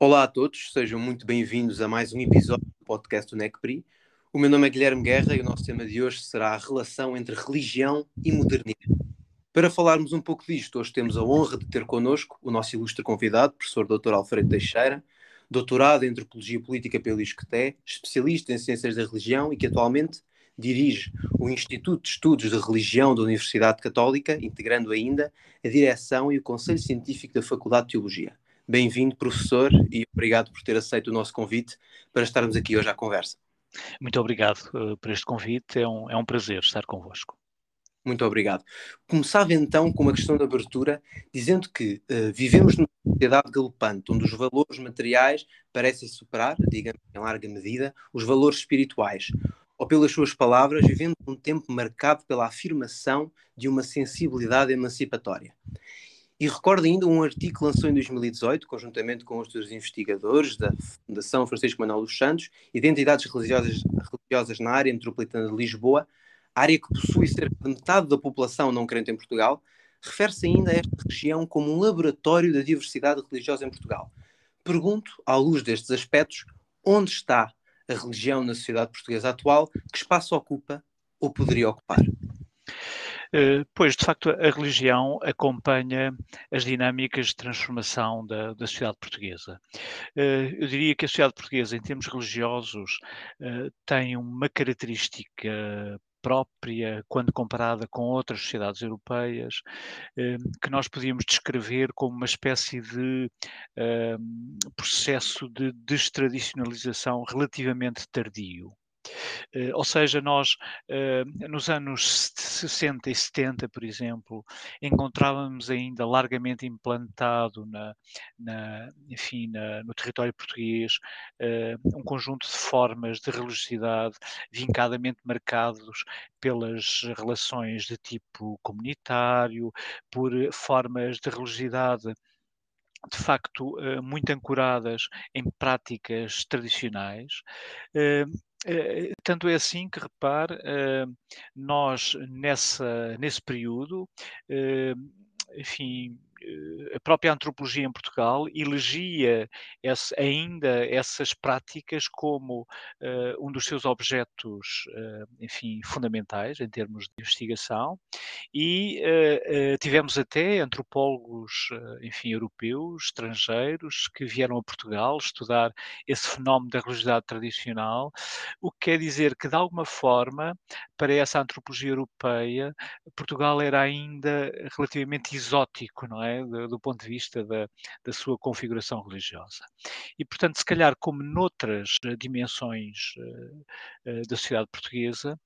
Olá a todos, sejam muito bem-vindos a mais um episódio do podcast do NECPRI. O meu nome é Guilherme Guerra e o nosso tema de hoje será a relação entre religião e modernidade. Para falarmos um pouco disto, hoje temos a honra de ter connosco o nosso ilustre convidado, professor Dr. Alfredo Teixeira, doutorado em Antropologia Política pelo ISCTE, especialista em Ciências da Religião e que atualmente dirige o Instituto de Estudos de Religião da Universidade Católica, integrando ainda a direção e o Conselho Científico da Faculdade de Teologia. Bem-vindo, professor, e obrigado por ter aceito o nosso convite para estarmos aqui hoje à conversa. Muito obrigado uh, por este convite, é um, é um prazer estar convosco. Muito obrigado. Começava então com uma questão de abertura, dizendo que uh, vivemos numa sociedade galopante, onde os valores materiais parecem superar, digamos em larga medida, os valores espirituais. Ou pelas suas palavras, vivendo um tempo marcado pela afirmação de uma sensibilidade emancipatória. E recordo ainda um artigo que lançou em 2018, conjuntamente com outros investigadores da Fundação Francisco Manuel dos Santos e de entidades religiosas, religiosas na área metropolitana de Lisboa, área que possui cerca de metade da população não crente em Portugal, refere-se ainda a esta região como um laboratório da diversidade religiosa em Portugal. Pergunto, à luz destes aspectos, onde está a religião na sociedade portuguesa atual, que espaço ocupa ou poderia ocupar? Eh, pois, de facto, a religião acompanha as dinâmicas de transformação da, da sociedade portuguesa. Eh, eu diria que a sociedade portuguesa, em termos religiosos, eh, tem uma característica própria quando comparada com outras sociedades europeias, que nós podíamos descrever como uma espécie de processo de destradicionalização relativamente tardio. Uh, ou seja, nós uh, nos anos 60 e 70, por exemplo, encontrávamos ainda largamente implantado na, na enfim, na, no território português uh, um conjunto de formas de religiosidade vincadamente marcados pelas relações de tipo comunitário, por formas de religiosidade de facto muito ancoradas em práticas tradicionais eh, tanto é assim que, repare, eh, nós nessa, nesse período, eh, enfim, a própria antropologia em Portugal elegia esse, ainda essas práticas como uh, um dos seus objetos, uh, enfim, fundamentais em termos de investigação e uh, tivemos até antropólogos, enfim, europeus, estrangeiros, que vieram a Portugal estudar esse fenómeno da religiosidade tradicional, o que quer dizer que, de alguma forma, para essa antropologia europeia, Portugal era ainda relativamente exótico, não é? É? do, do, ponto de vista da, da, sua configuração religiosa. E, portanto, se calhar, como noutras eh, dimensões uh, uh, da sociedade portuguesa,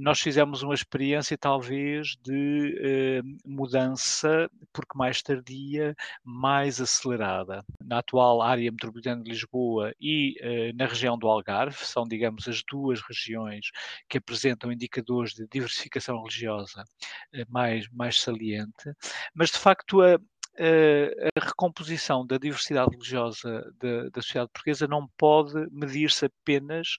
nós fizemos uma experiência, talvez, de mudança, porque mais tardia, mais acelerada. Na atual área metropolitana de Lisboa e na região do Algarve, são, digamos, as duas regiões que apresentam indicadores de diversificação religiosa mais, mais saliente, mas de facto a, a recomposição da diversidade religiosa da, da sociedade portuguesa não pode medir-se apenas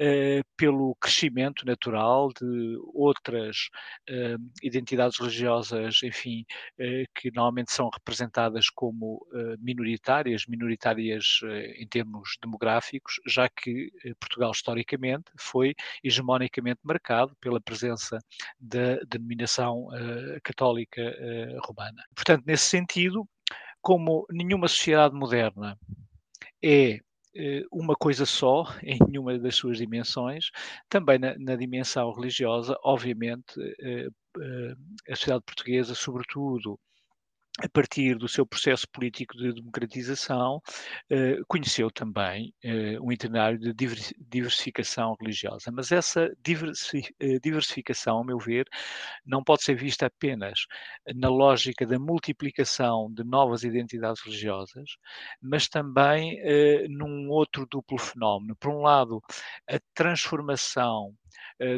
uh, pelo crescimento natural de outras uh, identidades religiosas, enfim, uh, que normalmente são representadas como minoritárias, minoritárias em termos demográficos, já que Portugal historicamente foi hegemonicamente marcado pela presença da denominação católica romana. Portanto, nesse sentido, sentido como nenhuma sociedade moderna. É eh, uma coisa só, em nenhuma das suas dimensões, também na, na dimensão religiosa, obviamente, eh, eh, a sociedade portuguesa, sobretudo a partir do seu processo político de democratização, eh, conheceu também eh, um itinerário de diversificação religiosa. Mas essa eh, diversificação, ao meu ver, não pode ser vista apenas na lógica da multiplicação de novas identidades religiosas, mas também num outro duplo fenómeno. Por um lado, a transformação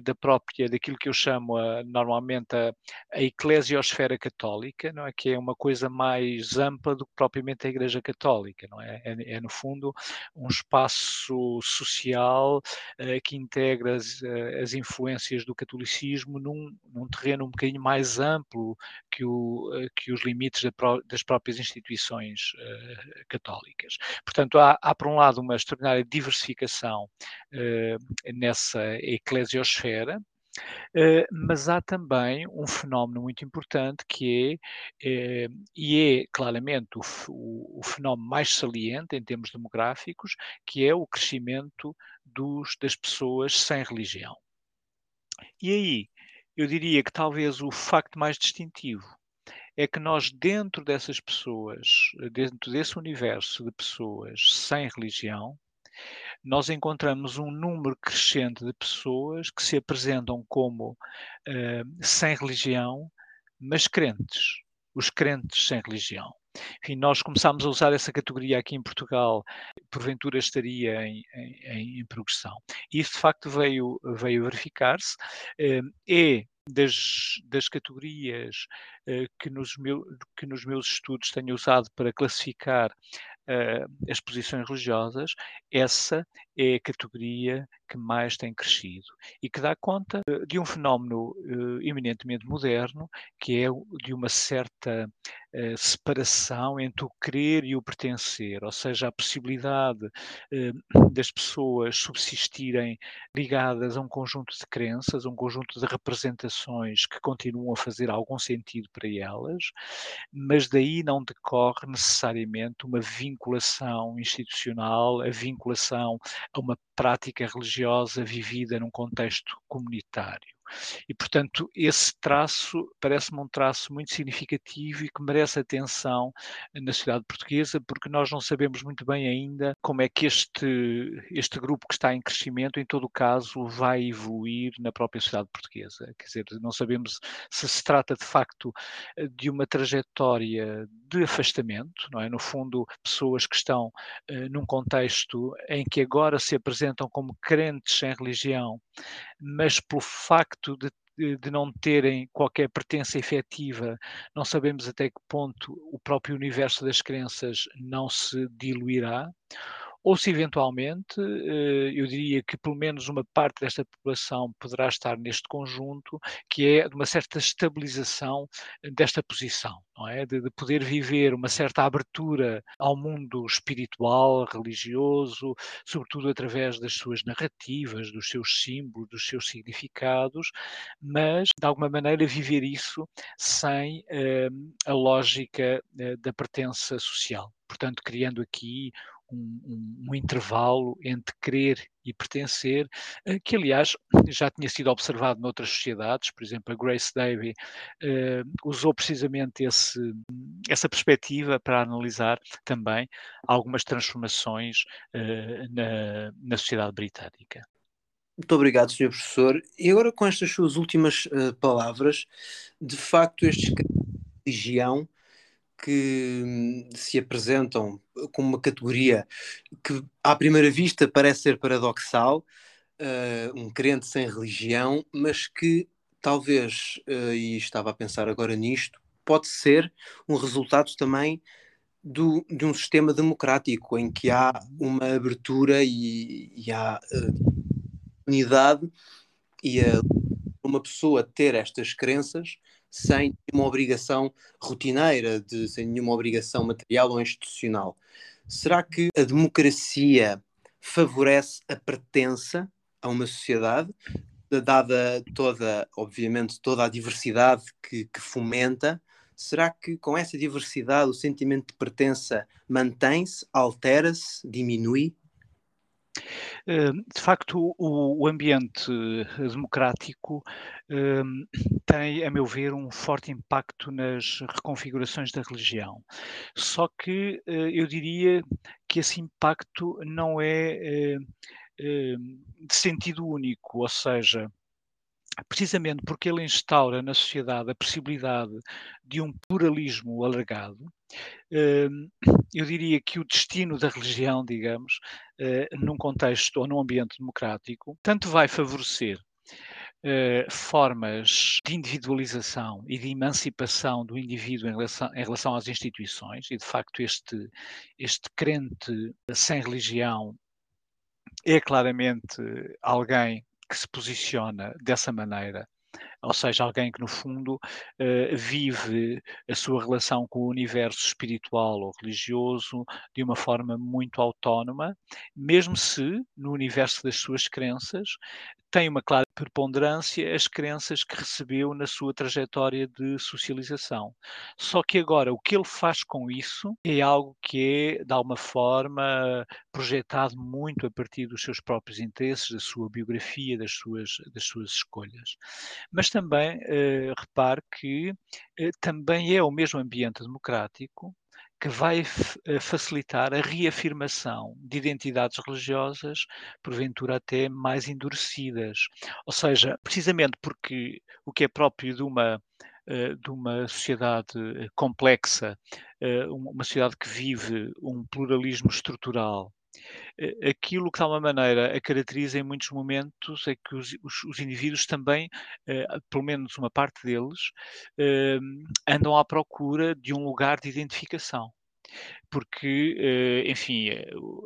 da própria, daquilo que eu chamo a, normalmente a, a eclesiosfera católica, não é? que é uma coisa mais ampla do que propriamente a Igreja Católica, não é? É, é no fundo um espaço social uh, que integra as, as, influências do catolicismo num, num, terreno um bocadinho mais amplo que, o, que os limites da, das próprias instituições católicas. Portanto, há, há, por um lado uma extraordinária diversificação nessa eclesiosfera, Uh, mas há também um fenómeno muito importante que é, uh, e é claramente o, o, o, fenómeno mais saliente em termos demográficos, que é o crescimento dos, das pessoas sem religião. E aí, eu diria que talvez o facto mais distintivo é que nós, dentro dessas pessoas, dentro desse universo de pessoas sem religião, nós encontramos um número crescente de pessoas que se apresentam como uh, sem religião, mas crentes. Os crentes sem religião. Enfim, nós começámos a usar essa categoria aqui em Portugal, porventura estaria em, em, em progressão. Isso de facto veio, veio verificar-se. É das, das categorias uh, que, nos meu, que nos meus estudos tenho usado para classificar uh, as posições religiosas, essa é a categoria que mais tem crescido e que dá conta uh, de um fenómeno uh, eminentemente moderno, que é de uma certa separação entre o querer e o pertencer, ou seja, a possibilidade das pessoas subsistirem ligadas a um conjunto de crenças, um conjunto de representações que continuam a fazer algum sentido para elas, mas daí não decorre necessariamente uma vinculação institucional, a vinculação a uma prática religiosa vivida num contexto comunitário. E, portanto, esse traço parece-me um traço muito significativo e que merece atenção na sociedade portuguesa, porque nós não sabemos muito bem ainda como é que este, este grupo que está em crescimento, em todo o caso, vai evoluir na própria sociedade portuguesa. Quer dizer, não sabemos se se trata de facto de uma trajetória de afastamento, não é? No fundo, pessoas que estão uh, num contexto em que agora se apresentam como crentes sem religião, mas pelo facto de de não terem qualquer pertença efetiva, não sabemos até que ponto o próprio universo das crenças não se diluirá ou se eventualmente, eh, eu diria que pelo menos uma parte desta população poderá estar neste conjunto, que é de uma certa estabilização desta posição, não é? De, de poder viver uma certa abertura ao mundo espiritual, religioso, sobretudo através das suas narrativas, dos seus símbolos, dos seus significados, mas de alguma maneira viver isso sem eh, a lógica eh, da pertença social. Portanto, criando aqui um, um, intervalo entre querer e pertencer, eh, que aliás já tinha sido observado noutras sociedades, por exemplo, a Grace Davy uh, usou precisamente esse, essa perspectiva para analisar também algumas transformações uh, na, na sociedade britânica. Muito obrigado, Sr. Professor. E agora, com estas suas últimas uh, palavras, de facto, estes religião que hum, se apresentam como uma categoria que, à primeira vista, parece ser paradoxal, uh, um crente sem religião, mas que talvez, uh, e estava a pensar agora nisto, pode ser um resultado também do, de um sistema democrático em que há uma abertura e, e há uh, unidade e a, uma pessoa ter estas crenças sem nenhuma obrigação rotineira, de, sem nenhuma obrigação material ou institucional. Será que a democracia favorece a pertença a uma sociedade, dada toda, obviamente, toda a diversidade que, que fomenta? Será que com essa diversidade o sentimento de pertença mantém-se, altera-se, diminui? Hum, de facto, o, ambiente eh, democrático hum, tem, a meu ver, um forte impacto nas reconfigurações da religião. Só que eh, eu diria que esse impacto não é eh, hum, de sentido único, ou seja, precisamente porque ele instaura na sociedade a possibilidade de um pluralismo alargado, eu diria que o destino da religião, digamos, eh, num contexto ou num ambiente democrático, tanto vai favorecer Uh, formas de individualização e de emancipação do indivíduo em relação, em relação, às instituições, e de facto este, este crente sem religião é claramente alguém que se posiciona dessa maneira ou seja, alguém que no fundo uh, vive a sua relação com o universo espiritual ou religioso de uma forma muito autónoma, mesmo se no universo das suas crenças tem uma clara preponderância as crenças que recebeu na sua trajetória de socialização. Só que agora o que ele faz com isso é algo que é, de alguma forma, projetado muito a partir dos seus próprios interesses, da sua biografia, das suas, das suas escolhas. Mas também, eh, repare que eh, também é o mesmo ambiente democrático que vai eh, facilitar a reafirmação de identidades religiosas, porventura até mais endurecidas. Ou seja, precisamente porque o que é próprio de uma de uma sociedade complexa, uma sociedade que vive um pluralismo estrutural aquilo que de alguma maneira a caracteriza em muitos momentos é que os, os, os indivíduos também, pelo menos uma parte deles, andam à procura de um lugar de identificação. Porque, enfim,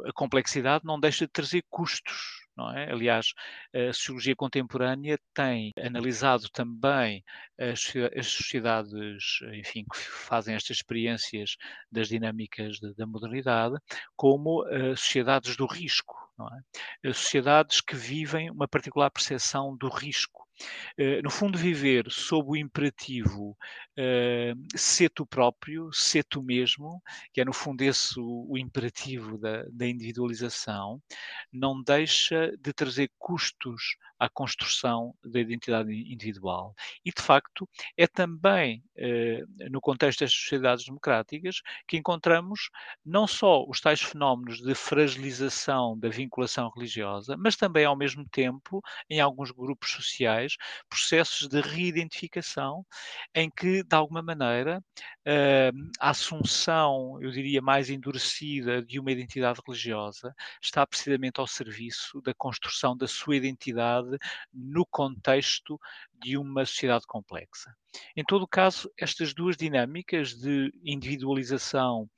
a complexidade não deixa de trazer custos não é? Aliás, a sociologia contemporânea tem analisado também as, as sociedades, enfim, que fazem estas experiências das dinâmicas de, da modernidade, como uh, sociedades do risco, não é? Sociedades que vivem uma particular percepção do risco no fundo, viver sob o imperativo uh, ser tu próprio, ser tu mesmo, que é no fundo esse o, o imperativo da, da, individualização, não deixa de trazer custos à construção da identidade individual. E, de facto, é também uh, no contexto das sociedades democráticas que encontramos não só os tais fenómenos de fragilização da vinculação religiosa, mas também, ao mesmo tempo, em alguns grupos sociais, processos de reidentificação em que, de alguma maneira, uh, a assunção, eu diria, mais endurecida de uma identidade religiosa está precisamente ao serviço da construção da sua identidade no contexto de uma sociedade complexa. Em todo o caso, estas duas dinâmicas de individualização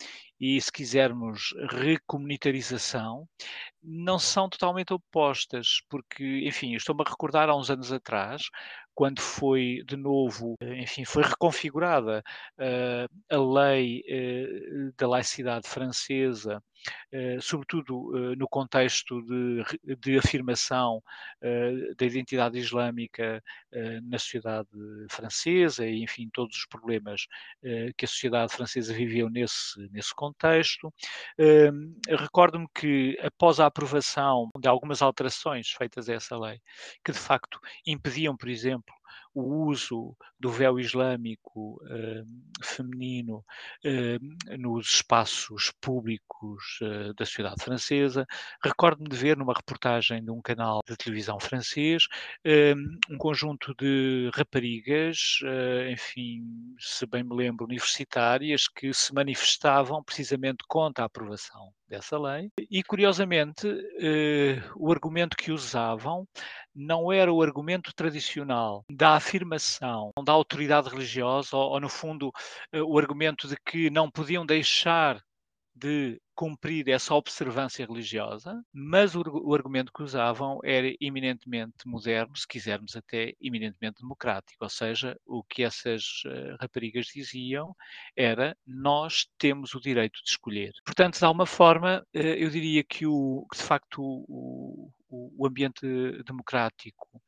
e, se quisermos, recomunitarização, não são totalmente opostas, porque, enfim, estou-me a recordar há uns anos atrás, quando foi de novo, enfim, foi reconfigurada uh, a lei uh, da laicidade francesa, sobretudo no contexto de, de afirmação da identidade islâmica na sociedade francesa e, enfim, todos os problemas que a sociedade francesa viveu nesse, nesse contexto. Recordo-me que, após a aprovação de algumas alterações feitas a essa lei, que de facto impediam, por exemplo, o uso do véu islâmico uh, feminino uh, nos espaços públicos uh, da sociedade francesa. Recordo-me de ver numa reportagem de um canal de televisão francês um conjunto de raparigas, enfim, se bem me lembro, universitárias, que se manifestavam precisamente contra a aprovação dessa lei. E, curiosamente, o argumento que usavam não era o argumento tradicional da afirmação da autoridade religiosa, ou, ou no fundo, eh, o argumento de que não podiam deixar de cumprir essa observância religiosa, mas o, o, argumento que usavam era eminentemente moderno, se quisermos até eminentemente democrático, ou seja, o que essas uh, raparigas diziam era nós temos o direito de escolher. Portanto, de alguma forma, uh, eu diria que, o, que de facto o, o, ambiente democrático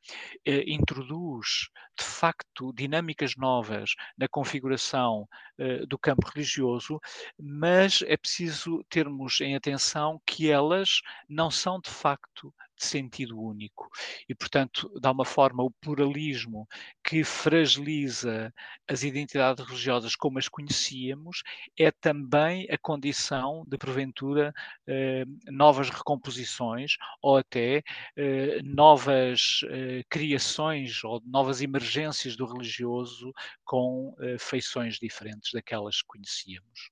eh, introduz, de facto, dinâmicas novas na configuração eh, do campo religioso, mas é preciso termos em atenção que elas não são, de facto, sentido único. E, portanto, dá uma forma, o pluralismo que fragiliza as identidades religiosas como as conhecíamos é também a condição de, porventura, eh, novas recomposições ou até eh, novas eh, criações ou novas emergências do religioso com eh, feições diferentes daquelas que conhecíamos.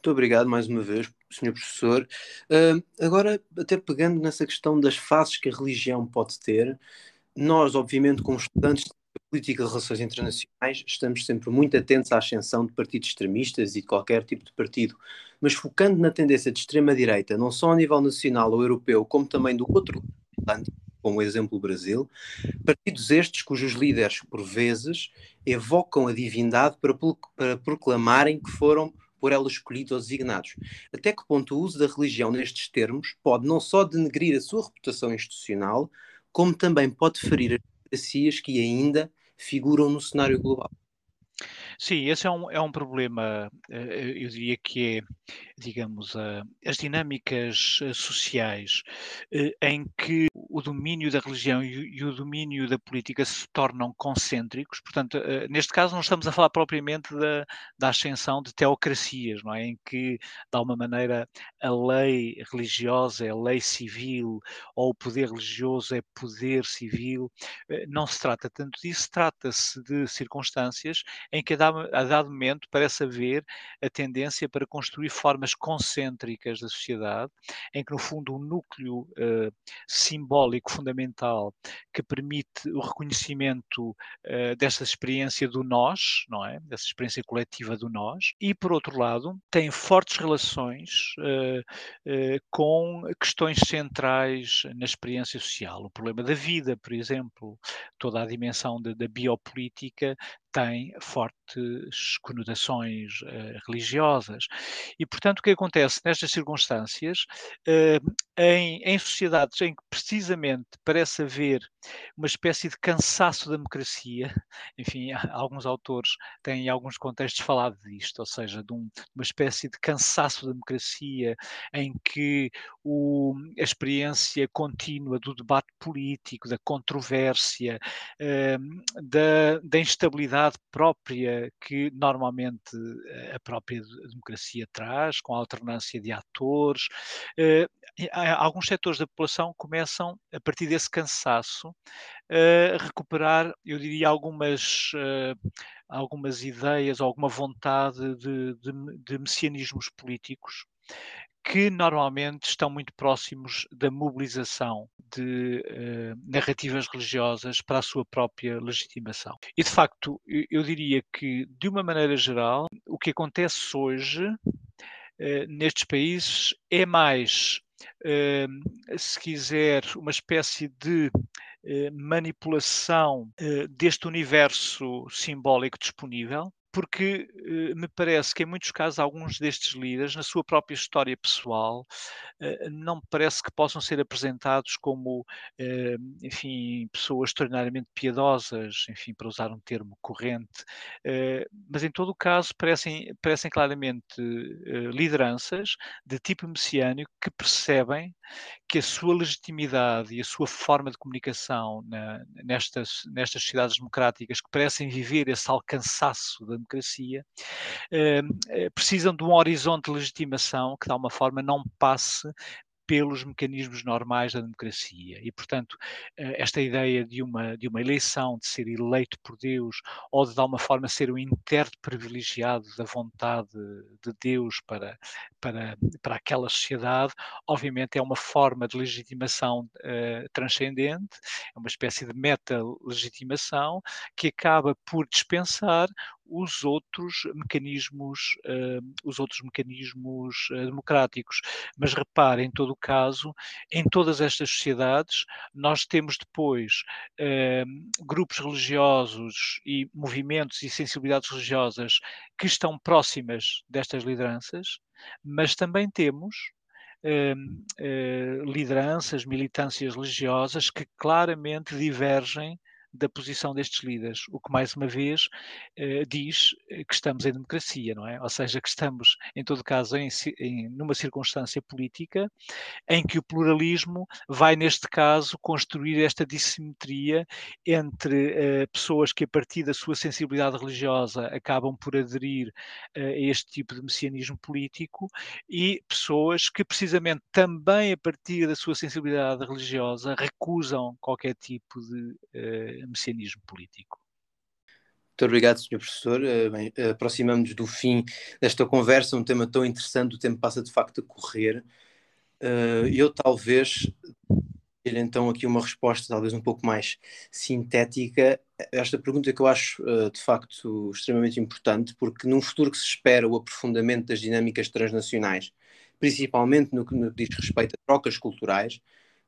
Muito obrigado mais uma vez, Sr. Professor. Uh, agora, até pegando nessa questão das fases que a religião pode ter, nós, obviamente, como estudantes de política de relações internacionais, estamos sempre muito atentos à ascensão de partidos extremistas e de qualquer tipo de partido, mas focando na tendência de extrema-direita, não só a nível nacional ou europeu, como também do outro lado, como o exemplo do Brasil, partidos estes cujos líderes, por vezes, evocam a divindade para, para proclamarem que foram por ela escolhidos ou designados. Até que ponto o uso da religião nestes termos pode não só denegrir a sua reputação institucional, como também pode ferir as democracias que ainda figuram no cenário global. Sim, esse é um, é um problema, eh, eu diria que é, digamos, as dinâmicas eh, sociais eh, em que o domínio da religião e o domínio da política se tornam concêntricos. Portanto, neste caso não estamos a falar propriamente da, da ascensão de teocracias, não é? Em que, de alguma maneira, a lei religiosa é lei civil ou o poder religioso é poder civil. Não se trata tanto disso, trata-se de circunstâncias em que a a dado momento parece haver a tendência para construir formas concêntricas da sociedade, em que no fundo o um núcleo uh, simbólico fundamental que permite o reconhecimento uh, dessa experiência do nós, não é? Dessa experiência coletiva do nós, e por outro lado tem fortes relações uh, com questões centrais na experiência social. O problema da vida, por exemplo, toda a dimensão da biopolítica tem fortes conotações uh, religiosas. E, portanto, o que acontece nestas circunstâncias, uh, em, em, sociedades em que precisamente parece haver uma espécie de cansaço da democracia, enfim, alguns autores têm em alguns contextos falado disto, ou seja, de, um, uma espécie de cansaço da democracia em que o, a experiência contínua do debate político, da controvérsia, uh, da, da instabilidade própria que normalmente eh, a própria democracia traz, com a alternância de atores. Eh, alguns setores da população começam, a partir desse cansaço, a recuperar, eu diria, algumas, eh, algumas ideias, alguma vontade de, de, de messianismos políticos que normalmente estão muito próximos da mobilização de uh, narrativas religiosas para a sua própria legitimação. E de facto, eu, diria que, de uma maneira geral, o que acontece hoje uh, nestes países é mais, uh, se quiser, uma espécie de manipulação deste universo simbólico disponível porque uh, me parece que em muitos casos alguns destes líderes, na sua própria história pessoal, uh, não me parece que possam ser apresentados como, uh, enfim, pessoas extraordinariamente piedosas, enfim, para usar um termo corrente, mas em todo o caso parecem, parecem claramente lideranças de tipo messiânico que percebem que a sua legitimidade e a sua forma de comunicação na, nestas, nestas sociedades democráticas que parecem viver esse alcançaço da democracia, eh, eh, precisam de um horizonte de legitimação que, de alguma forma, não passe pelos mecanismos normais da democracia. E, portanto, eh, esta ideia de uma, de uma eleição, de ser eleito por Deus, ou de, de alguma forma, ser um intérprete privilegiado da vontade de Deus para, para, para aquela sociedade, obviamente é uma forma de legitimação uh, transcendente, é uma espécie de meta-legitimação que acaba por dispensar os outros mecanismos, uh, os outros mecanismos uh, democráticos. Mas repare, em todo o caso, em todas estas sociedades, nós temos depois uh, grupos religiosos e movimentos e sensibilidades religiosas que estão próximas destas lideranças, mas também temos lideranças, militâncias religiosas que claramente divergem da posição destes líderes, o que mais uma vez eh, diz eh, que estamos em democracia, não é? Ou seja, que estamos, em todo caso, em, em, numa circunstância política em que o pluralismo vai, neste caso, construir esta dissimetria entre eh, pessoas que, a partir da sua sensibilidade religiosa, acabam por aderir a este tipo de messianismo político e pessoas que, precisamente, também a partir da sua sensibilidade religiosa, recusam qualquer tipo de messianismo político. Muito obrigado, Sr. Professor. Eh, bem, aproximamos do fim desta conversa, um tema tão interessante, o tempo passa de facto a correr. Eh, eu talvez então aqui uma resposta talvez um pouco mais sintética. Esta pergunta que eu acho uh, de facto extremamente importante, porque num futuro que se espera o aprofundamento das dinâmicas transnacionais, principalmente no que diz respeito a trocas culturais,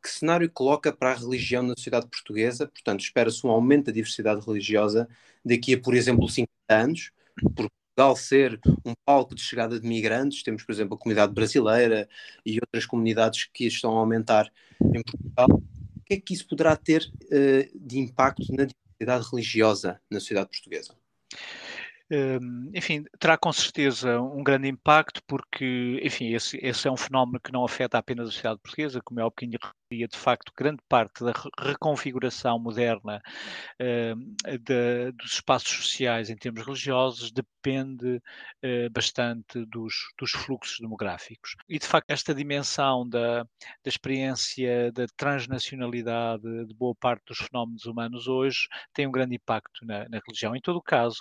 que cenário coloca para a religião na sociedade portuguesa? Portanto, espera-se um aumento da diversidade religiosa daqui a, por exemplo, 50 anos, por Portugal ser um palco de chegada de migrantes, temos, por exemplo, a comunidade brasileira e outras comunidades que estão a aumentar em Portugal. O que é que isso poderá ter uh, de impacto na diversidade religiosa na sociedade portuguesa? Hum, enfim, terá com certeza um grande impacto, porque, enfim, esse, esse, é um fenómeno que não afeta apenas a sociedade portuguesa, como é o que de facto, grande parte da reconfiguração moderna uh, de, dos espaços sociais em termos religiosos depende uh, bastante dos, dos, fluxos demográficos. E, de facto, esta dimensão da, da experiência da transnacionalidade de boa parte dos fenómenos humanos hoje tem um grande impacto na, na religião. Em todo o caso,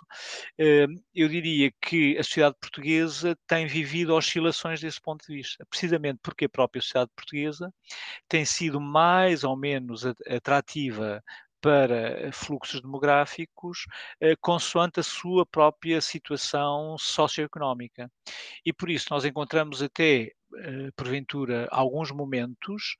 uh, eu diria que a sociedade portuguesa tem vivido oscilações desse ponto de vista, precisamente porque a própria sociedade portuguesa tem sido mais ou menos atrativa para fluxos demográficos eh, consoante a sua própria situação socioeconómica. E por isso nós encontramos até porventura, alguns momentos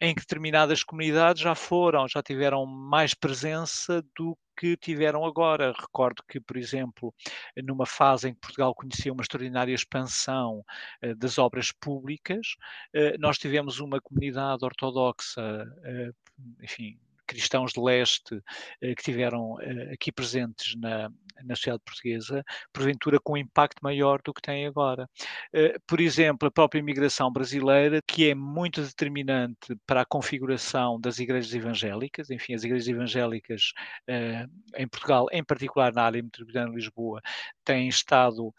em que determinadas comunidades já foram, já tiveram mais presença do que tiveram agora. Recordo que, por exemplo, numa fase em que Portugal conhecia uma extraordinária expansão uh, das obras públicas, uh, nós tivemos uma comunidade ortodoxa, uh, enfim, cristãos de leste eh, que tiveram eh, aqui presentes na, na sociedade portuguesa, porventura com um impacto maior do que tem agora. Eh, por exemplo, a própria imigração brasileira, que é muito determinante para a configuração das igrejas evangélicas, enfim, as igrejas evangélicas em Portugal, em particular na área metropolitana de Lisboa, têm estado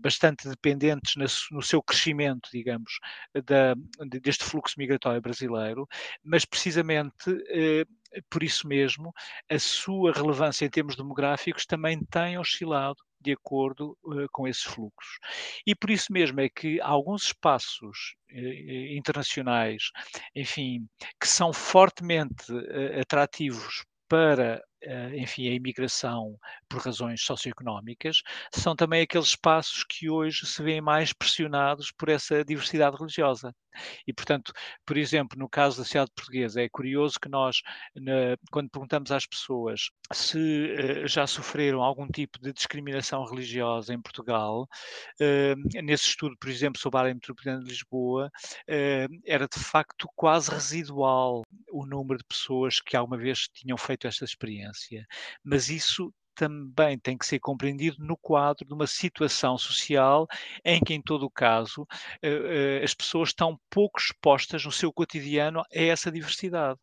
bastante dependentes no seu crescimento, digamos, da, deste fluxo migratório brasileiro, mas precisamente por isso mesmo, a sua relevância em termos demográficos também tem oscilado de acordo uh, com esses fluxos. E por isso mesmo é que alguns espaços uh, internacionais, enfim, que são fortemente uh, atrativos para enfim, a imigração por razões socioeconómicas, são também aqueles espaços que hoje se veem mais pressionados por essa diversidade religiosa. E, portanto, por exemplo, no caso da sociedade portuguesa, é curioso que nós, na, quando perguntamos às pessoas se uh, já sofreram algum tipo de discriminação religiosa em Portugal, uh, nesse estudo, por exemplo, sobre a área metropolitana de Lisboa, uh, era de facto quase residual o número de pessoas que alguma vez tinham feito esta experiência. Mas isso também tem que ser compreendido no quadro de uma situação social em que, em todo o caso, eh, eh, as pessoas estão pouco expostas no seu cotidiano a essa diversidade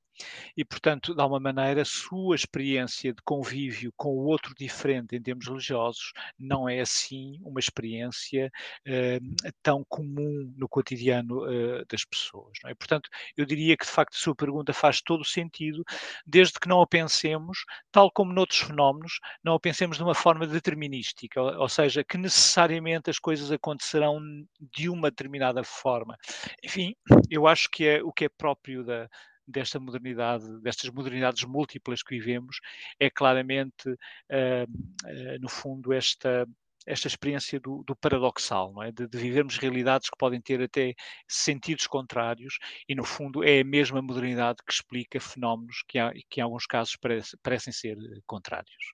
e, portanto, de alguma maneira, a sua experiência de convívio com o outro diferente em termos religiosos não é assim uma experiência uh, tão comum no cotidiano uh, das pessoas. É? Portanto, eu diria que, de facto, a sua pergunta faz todo o sentido, desde que não a pensemos, tal como noutros fenómenos, não a pensemos de uma forma determinística, ou, ou seja, que necessariamente as coisas acontecerão de uma determinada forma. Enfim, eu acho que é o que é próprio da desta modernidade, destas modernidades múltiplas que vivemos, é claramente, uh, no fundo, esta esta experiência do, do paradoxal, é? De, de, vivermos realidades que podem ter até sentidos contrários e, no fundo, é a mesma modernidade que explica fenómenos que, há, que em alguns casos parece, parecem ser eh, contrários.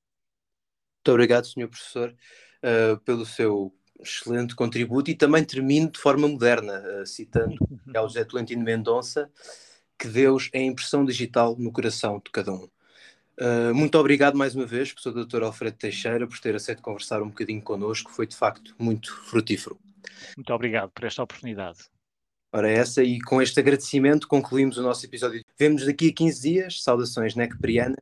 Muito obrigado, Sr. Professor, uh, pelo seu excelente contributo e também termino de forma moderna, uh, citando o José Tolentino Mendonça, que Deus é a impressão digital no coração de cada um. Uh, muito obrigado mais uma vez, professor Dr. Alfredo Teixeira, por ter aceito conversar um bocadinho connosco. Foi de facto muito frutífero. Muito obrigado por esta oportunidade. Ora, essa, e com este agradecimento concluímos o nosso episódio. Vemos daqui a 15 dias. Saudações, Necpriana.